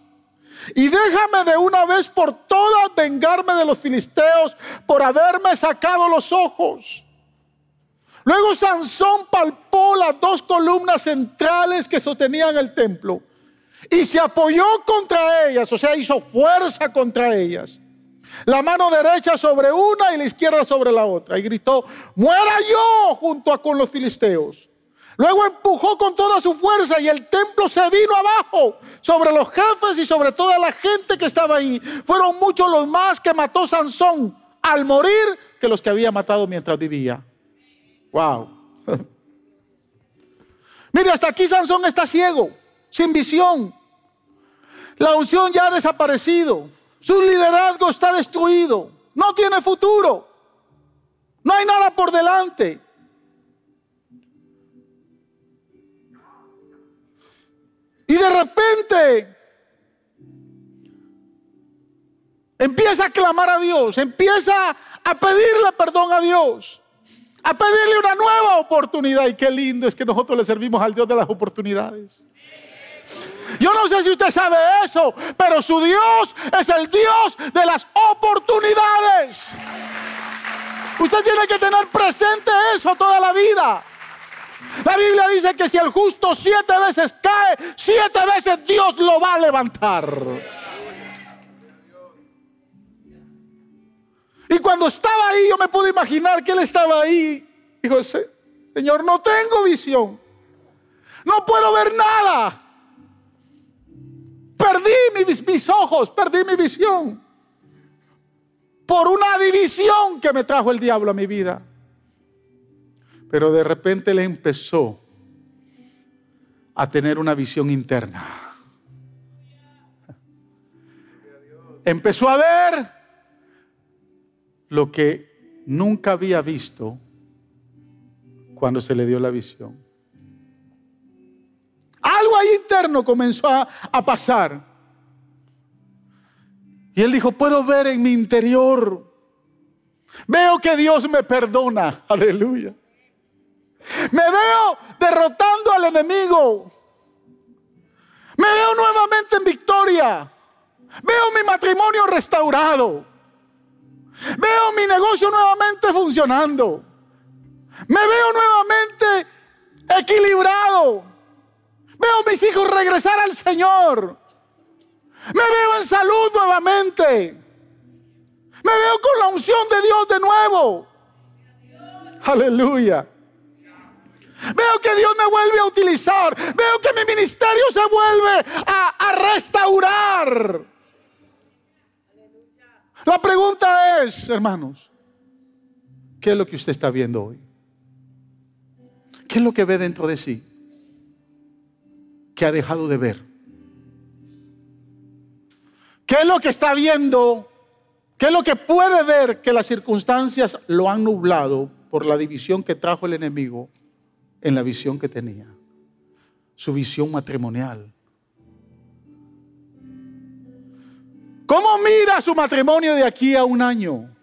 Y déjame de una vez por todas vengarme de los filisteos por haberme sacado los ojos. Luego Sansón palpó las dos columnas centrales que sostenían el templo y se apoyó contra ellas, o sea, hizo fuerza contra ellas la mano derecha sobre una y la izquierda sobre la otra. Y gritó, muera yo junto con los filisteos. Luego empujó con toda su fuerza y el templo se vino abajo sobre los jefes y sobre toda la gente que estaba ahí. Fueron muchos los más que mató Sansón al morir que los que había matado mientras vivía. Wow. <laughs> Mire, hasta aquí Sansón está ciego, sin visión. La unción ya ha desaparecido. Su liderazgo está destruido. No tiene futuro. No hay nada por delante. Y de repente empieza a clamar a Dios, empieza a pedirle perdón a Dios, a pedirle una nueva oportunidad. Y qué lindo es que nosotros le servimos al Dios de las oportunidades. Yo no sé si usted sabe eso, pero su Dios es el Dios de las oportunidades. Usted tiene que tener presente eso toda la vida. La Biblia dice que si el justo siete veces cae, siete veces Dios lo va a levantar. Y cuando estaba ahí, yo me pude imaginar que él estaba ahí. Dijo, Señor, no tengo visión. No puedo ver nada. Perdí mis, mis ojos, perdí mi visión. Por una división que me trajo el diablo a mi vida. Pero de repente le empezó a tener una visión interna. Empezó a ver lo que nunca había visto cuando se le dio la visión. Algo ahí interno comenzó a, a, pasar. Y él dijo, puedo ver en mi interior. Veo que Dios me perdona. <laughs> Aleluya. Me veo derrotando al enemigo. Me veo nuevamente en victoria. Veo mi matrimonio restaurado. Veo mi negocio nuevamente funcionando. Me veo nuevamente equilibrado. Veo mis hijos regresar al Señor. Me veo en salud nuevamente. Me veo con la unción de Dios de nuevo. Aleluya. Veo que Dios me vuelve a utilizar. Veo que mi ministerio se vuelve a, restaurar. La pregunta es, hermanos, ¿qué es lo que usted está viendo hoy? ¿Qué es lo que ve dentro de sí? ¿Qué ha dejado de ver? ¿Qué es lo que está viendo? ¿Qué es lo que puede ver que las circunstancias lo han nublado por la división que trajo el enemigo? En la visión que tenía, su visión matrimonial. ¿Cómo mira su matrimonio de aquí a un año?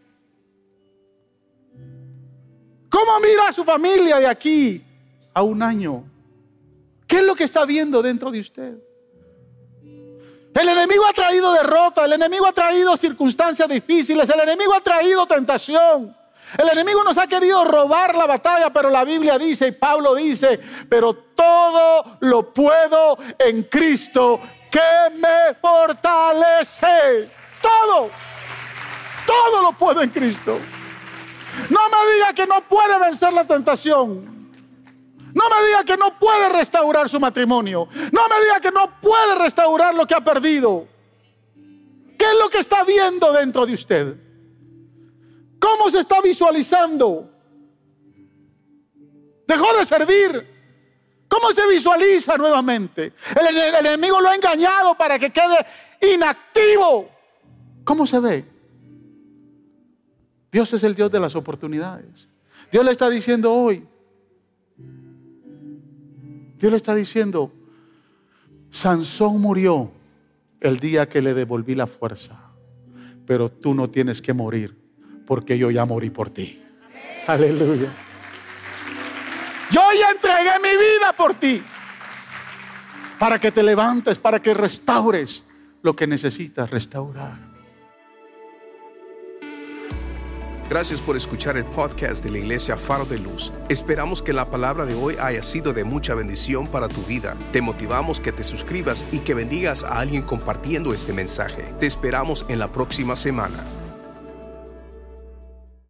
¿Cómo mira su familia de aquí a un año? ¿Qué es lo que está viendo dentro de usted? El enemigo ha traído derrota, el enemigo ha traído circunstancias difíciles, el enemigo ha traído tentación. El enemigo nos ha querido robar la batalla, pero la Biblia dice y Pablo dice, pero todo lo puedo en Cristo que me fortalece. Todo, todo lo puedo en Cristo. No me diga que no puede vencer la tentación. No me diga que no puede restaurar su matrimonio. No me diga que no puede restaurar lo que ha perdido. ¿Qué es lo que está viendo dentro de usted? ¿Cómo se está visualizando? Dejó de servir. ¿Cómo se visualiza nuevamente? El, enemigo lo ha engañado para que quede inactivo. ¿Cómo se ve? Dios es el Dios de las oportunidades. Dios le está diciendo hoy. Dios le está diciendo, Sansón murió el día que le devolví la fuerza, pero tú no tienes que morir porque yo ya morí por ti. Aleluya. Yo ya entregué mi vida por ti. Para que te levantes, para que restaures lo que necesitas restaurar. Gracias por escuchar el podcast de la Iglesia Faro de Luz. Esperamos que la palabra de hoy haya sido de mucha bendición para tu vida. Te motivamos que te suscribas y que bendigas a alguien compartiendo este mensaje. Te esperamos en la próxima semana.